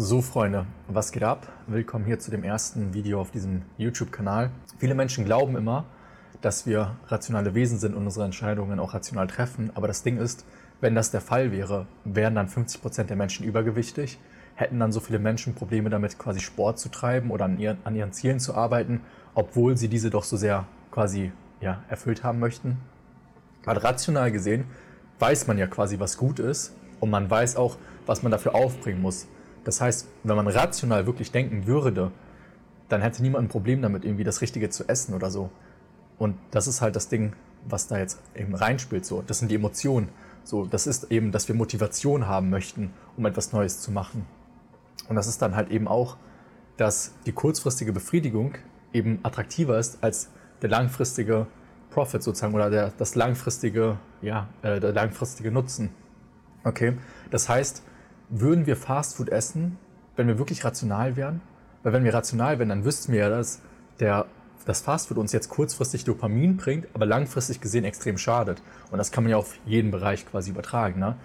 So Freunde, was geht ab? Willkommen hier zu dem ersten Video auf diesem YouTube-Kanal. Viele Menschen glauben immer, dass wir rationale Wesen sind und unsere Entscheidungen auch rational treffen. Aber das Ding ist, wenn das der Fall wäre, wären dann 50 Prozent der Menschen übergewichtig, hätten dann so viele Menschen Probleme damit, quasi Sport zu treiben oder an ihren, an ihren Zielen zu arbeiten, obwohl sie diese doch so sehr quasi ja, erfüllt haben möchten. Weil rational gesehen weiß man ja quasi, was gut ist und man weiß auch, was man dafür aufbringen muss. Das heißt, wenn man rational wirklich denken würde, dann hätte niemand ein Problem damit, irgendwie das Richtige zu essen oder so. Und das ist halt das Ding, was da jetzt eben reinspielt. So, das sind die Emotionen. So, das ist eben, dass wir Motivation haben möchten, um etwas Neues zu machen. Und das ist dann halt eben auch, dass die kurzfristige Befriedigung eben attraktiver ist als der langfristige Profit sozusagen oder der, das langfristige, ja, äh, der langfristige Nutzen. Okay, das heißt, würden wir Fastfood essen, wenn wir wirklich rational wären? Weil wenn wir rational wären, dann wüssten wir ja, dass der, das Fastfood uns jetzt kurzfristig Dopamin bringt, aber langfristig gesehen extrem schadet. Und das kann man ja auf jeden Bereich quasi übertragen. Ne?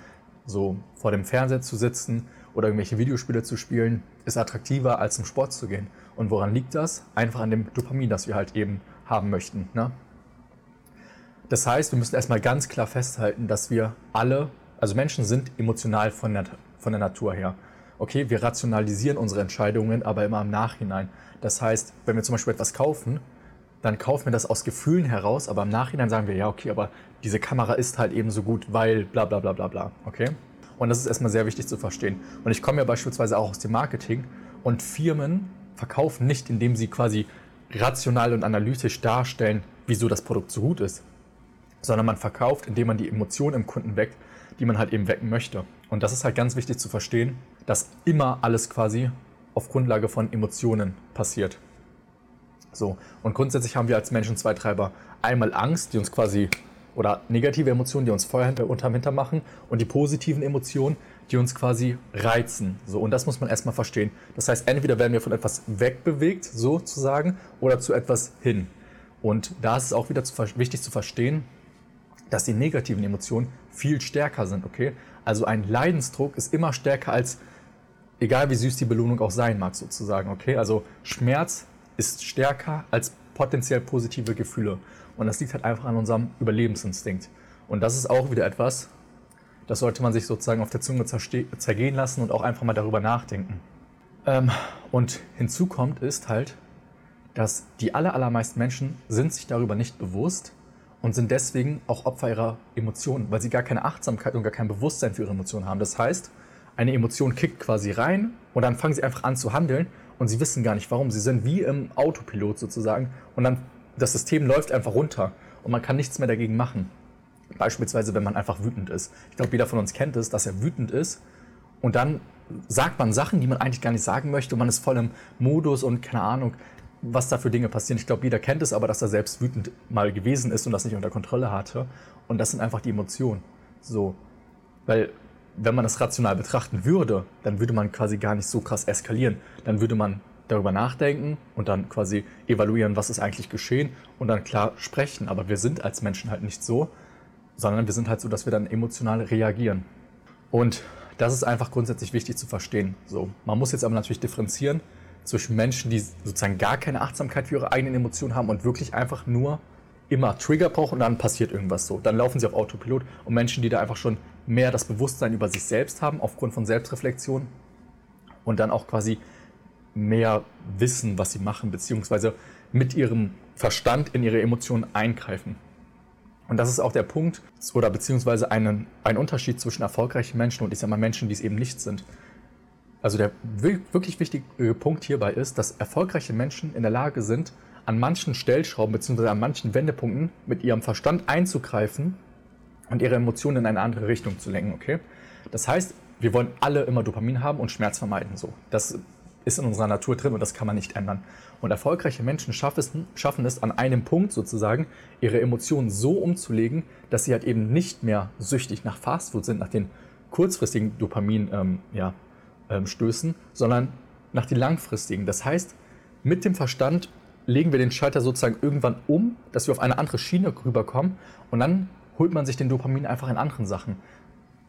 So vor dem Fernseher zu sitzen oder irgendwelche Videospiele zu spielen, ist attraktiver als zum Sport zu gehen. Und woran liegt das? Einfach an dem Dopamin, das wir halt eben haben möchten. Ne? Das heißt, wir müssen erstmal ganz klar festhalten, dass wir alle, also Menschen sind emotional von der von der Natur her. Okay, wir rationalisieren unsere Entscheidungen, aber immer im Nachhinein. Das heißt, wenn wir zum Beispiel etwas kaufen, dann kaufen wir das aus Gefühlen heraus, aber im Nachhinein sagen wir, ja, okay, aber diese Kamera ist halt eben so gut, weil bla bla bla bla bla. Okay? Und das ist erstmal sehr wichtig zu verstehen. Und ich komme ja beispielsweise auch aus dem Marketing und Firmen verkaufen nicht, indem sie quasi rational und analytisch darstellen, wieso das Produkt so gut ist, sondern man verkauft, indem man die Emotionen im Kunden weckt, die man halt eben wecken möchte. Und das ist halt ganz wichtig zu verstehen, dass immer alles quasi auf Grundlage von Emotionen passiert. So, und grundsätzlich haben wir als Menschen zwei Treiber. Einmal Angst, die uns quasi, oder negative Emotionen, die uns Feuer hinter, unterm Hinter machen, und die positiven Emotionen, die uns quasi reizen. So, und das muss man erstmal verstehen. Das heißt, entweder werden wir von etwas wegbewegt, sozusagen, oder zu etwas hin. Und da ist es auch wieder zu, wichtig zu verstehen, dass die negativen Emotionen viel stärker sind, okay? Also ein Leidensdruck ist immer stärker als, egal wie süß die Belohnung auch sein mag, sozusagen, okay? Also Schmerz ist stärker als potenziell positive Gefühle. Und das liegt halt einfach an unserem Überlebensinstinkt. Und das ist auch wieder etwas, das sollte man sich sozusagen auf der Zunge zergehen lassen und auch einfach mal darüber nachdenken. Ähm, und hinzu kommt ist halt, dass die allermeisten Menschen sind sich darüber nicht bewusst, und sind deswegen auch Opfer ihrer Emotionen, weil sie gar keine Achtsamkeit und gar kein Bewusstsein für ihre Emotionen haben. Das heißt, eine Emotion kickt quasi rein und dann fangen sie einfach an zu handeln und sie wissen gar nicht warum. Sie sind wie im Autopilot sozusagen und dann das System läuft einfach runter und man kann nichts mehr dagegen machen. Beispielsweise, wenn man einfach wütend ist. Ich glaube, jeder von uns kennt es, dass er wütend ist und dann sagt man Sachen, die man eigentlich gar nicht sagen möchte und man ist voll im Modus und keine Ahnung, was da für Dinge passieren. Ich glaube, jeder kennt es, aber dass er selbst wütend mal gewesen ist und das nicht unter Kontrolle hatte. Und das sind einfach die Emotionen. So. Weil, wenn man das rational betrachten würde, dann würde man quasi gar nicht so krass eskalieren. Dann würde man darüber nachdenken und dann quasi evaluieren, was ist eigentlich geschehen und dann klar sprechen. Aber wir sind als Menschen halt nicht so, sondern wir sind halt so, dass wir dann emotional reagieren. Und das ist einfach grundsätzlich wichtig zu verstehen. So, man muss jetzt aber natürlich differenzieren zwischen Menschen, die sozusagen gar keine Achtsamkeit für ihre eigenen Emotionen haben und wirklich einfach nur immer Trigger brauchen und dann passiert irgendwas so. Dann laufen sie auf Autopilot und Menschen, die da einfach schon mehr das Bewusstsein über sich selbst haben, aufgrund von Selbstreflexion und dann auch quasi mehr wissen, was sie machen, beziehungsweise mit ihrem Verstand in ihre Emotionen eingreifen. Und das ist auch der Punkt oder beziehungsweise einen, ein Unterschied zwischen erfolgreichen Menschen und ich sag mal Menschen, die es eben nicht sind. Also der wirklich wichtige Punkt hierbei ist, dass erfolgreiche Menschen in der Lage sind, an manchen Stellschrauben bzw. an manchen Wendepunkten mit ihrem Verstand einzugreifen und ihre Emotionen in eine andere Richtung zu lenken, okay? Das heißt, wir wollen alle immer Dopamin haben und Schmerz vermeiden, so. Das ist in unserer Natur drin und das kann man nicht ändern. Und erfolgreiche Menschen schaffen es, an einem Punkt sozusagen, ihre Emotionen so umzulegen, dass sie halt eben nicht mehr süchtig nach Fastfood sind, nach den kurzfristigen Dopamin, ähm, ja, stößen, sondern nach den langfristigen. Das heißt, mit dem Verstand legen wir den Schalter sozusagen irgendwann um, dass wir auf eine andere Schiene rüberkommen und dann holt man sich den Dopamin einfach in anderen Sachen.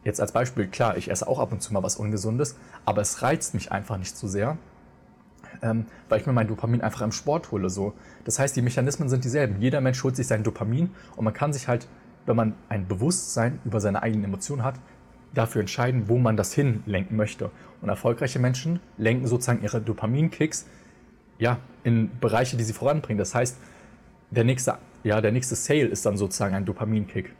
jetzt als Beispiel, klar, ich esse auch ab und zu mal was Ungesundes, aber es reizt mich einfach nicht so sehr, ähm, weil ich mir mein Dopamin einfach im Sport hole. So. Das heißt, die Mechanismen sind dieselben. Jeder Mensch holt sich sein Dopamin und man kann sich halt, wenn man ein Bewusstsein über seine eigenen Emotionen hat, dafür entscheiden, wo man das hinlenken möchte. Und erfolgreiche Menschen lenken sozusagen ihre Dopaminkicks ja, in Bereiche, die sie voranbringen. Das heißt, der nächste, ja, der nächste Sale ist dann sozusagen ein Dopaminkick.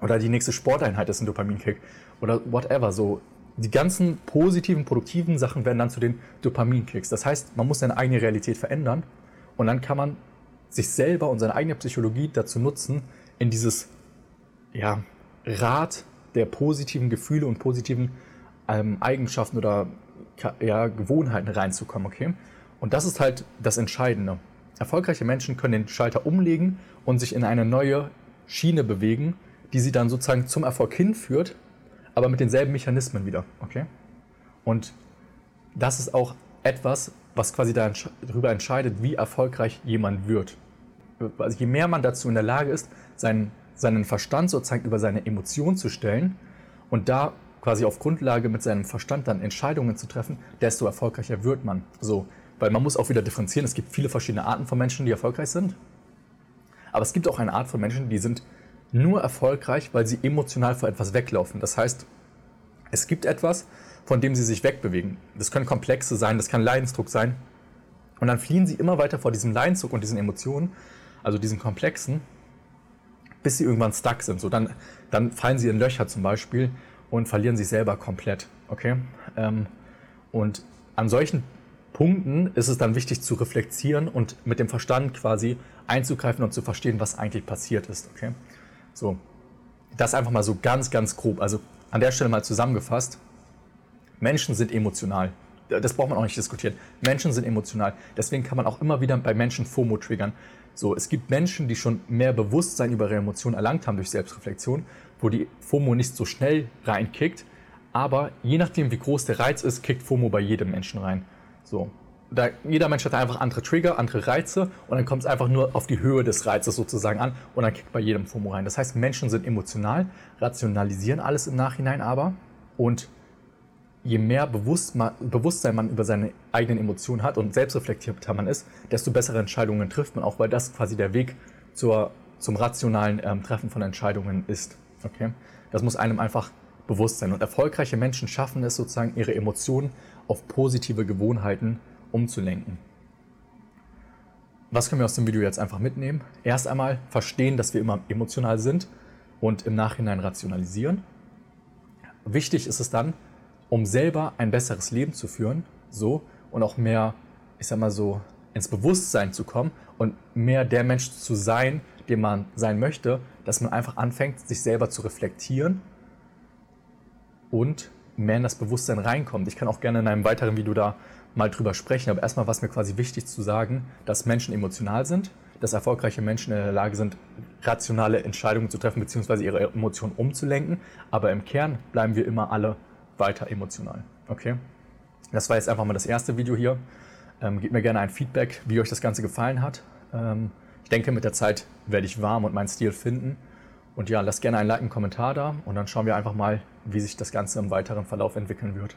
Oder die nächste Sporteinheit ist ein Dopaminkick. Oder whatever. So, die ganzen positiven, produktiven Sachen werden dann zu den Dopaminkicks. Das heißt, man muss seine eigene Realität verändern und dann kann man sich selber und seine eigene Psychologie dazu nutzen, in dieses ja, Rad der positiven Gefühle und positiven ähm, Eigenschaften oder ja, Gewohnheiten reinzukommen, okay? Und das ist halt das Entscheidende. Erfolgreiche Menschen können den Schalter umlegen und sich in eine neue Schiene bewegen, die sie dann sozusagen zum Erfolg hinführt, aber mit denselben Mechanismen wieder, okay? Und das ist auch etwas, was quasi darüber entscheidet, wie erfolgreich jemand wird. Also je mehr man dazu in der Lage ist, seinen seinen Verstand sozusagen über seine Emotionen zu stellen und da quasi auf Grundlage mit seinem Verstand dann Entscheidungen zu treffen, desto erfolgreicher wird man. So, weil man muss auch wieder differenzieren. Es gibt viele verschiedene Arten von Menschen, die erfolgreich sind. Aber es gibt auch eine Art von Menschen, die sind nur erfolgreich, weil sie emotional vor etwas weglaufen. Das heißt, es gibt etwas, von dem sie sich wegbewegen. Das können Komplexe sein, das kann Leidensdruck sein. Und dann fliehen sie immer weiter vor diesem Leidensdruck und diesen Emotionen, also diesen Komplexen, bis sie irgendwann stuck sind. So, dann, dann fallen sie in Löcher zum Beispiel und verlieren sich selber komplett. Okay? Ähm, und an solchen Punkten ist es dann wichtig zu reflektieren und mit dem Verstand quasi einzugreifen und zu verstehen, was eigentlich passiert ist. Okay? So, das einfach mal so ganz, ganz grob. Also an der Stelle mal zusammengefasst. Menschen sind emotional. Das braucht man auch nicht diskutieren. Menschen sind emotional. Deswegen kann man auch immer wieder bei Menschen FOMO triggern. So, es gibt Menschen, die schon mehr Bewusstsein über ihre Emotionen erlangt haben durch Selbstreflexion, wo die FOMO nicht so schnell reinkickt, aber je nachdem, wie groß der Reiz ist, kickt FOMO bei jedem Menschen rein. So. Da, jeder Mensch hat einfach andere Trigger, andere Reize und dann kommt es einfach nur auf die Höhe des Reizes sozusagen an und dann kickt bei jedem FOMO rein. Das heißt, Menschen sind emotional, rationalisieren alles im Nachhinein aber und je mehr Bewusstsein man über seine eigenen Emotionen hat und selbstreflektierter man ist, desto bessere Entscheidungen trifft man auch, weil das quasi der Weg zur, zum rationalen ähm, Treffen von Entscheidungen ist. Okay? Das muss einem einfach bewusst sein. Und erfolgreiche Menschen schaffen es sozusagen, ihre Emotionen auf positive Gewohnheiten umzulenken. Was können wir aus dem Video jetzt einfach mitnehmen? Erst einmal verstehen, dass wir immer emotional sind und im Nachhinein rationalisieren. Wichtig ist es dann, um selber ein besseres Leben zu führen, so und auch mehr, ich sag mal so, ins Bewusstsein zu kommen und mehr der Mensch zu sein, den man sein möchte, dass man einfach anfängt, sich selber zu reflektieren und mehr in das Bewusstsein reinkommt. Ich kann auch gerne in einem weiteren Video da mal drüber sprechen, aber erstmal war es mir quasi wichtig zu sagen, dass Menschen emotional sind, dass erfolgreiche Menschen in der Lage sind, rationale Entscheidungen zu treffen bzw. ihre Emotionen umzulenken, aber im Kern bleiben wir immer alle weiter emotional. Okay? Das war jetzt einfach mal das erste Video hier. Ähm, gebt mir gerne ein Feedback, wie euch das Ganze gefallen hat. Ähm, ich denke, mit der Zeit werde ich warm und meinen Stil finden. Und ja, lasst gerne ein Like, einen Kommentar da und dann schauen wir einfach mal, wie sich das Ganze im weiteren Verlauf entwickeln wird.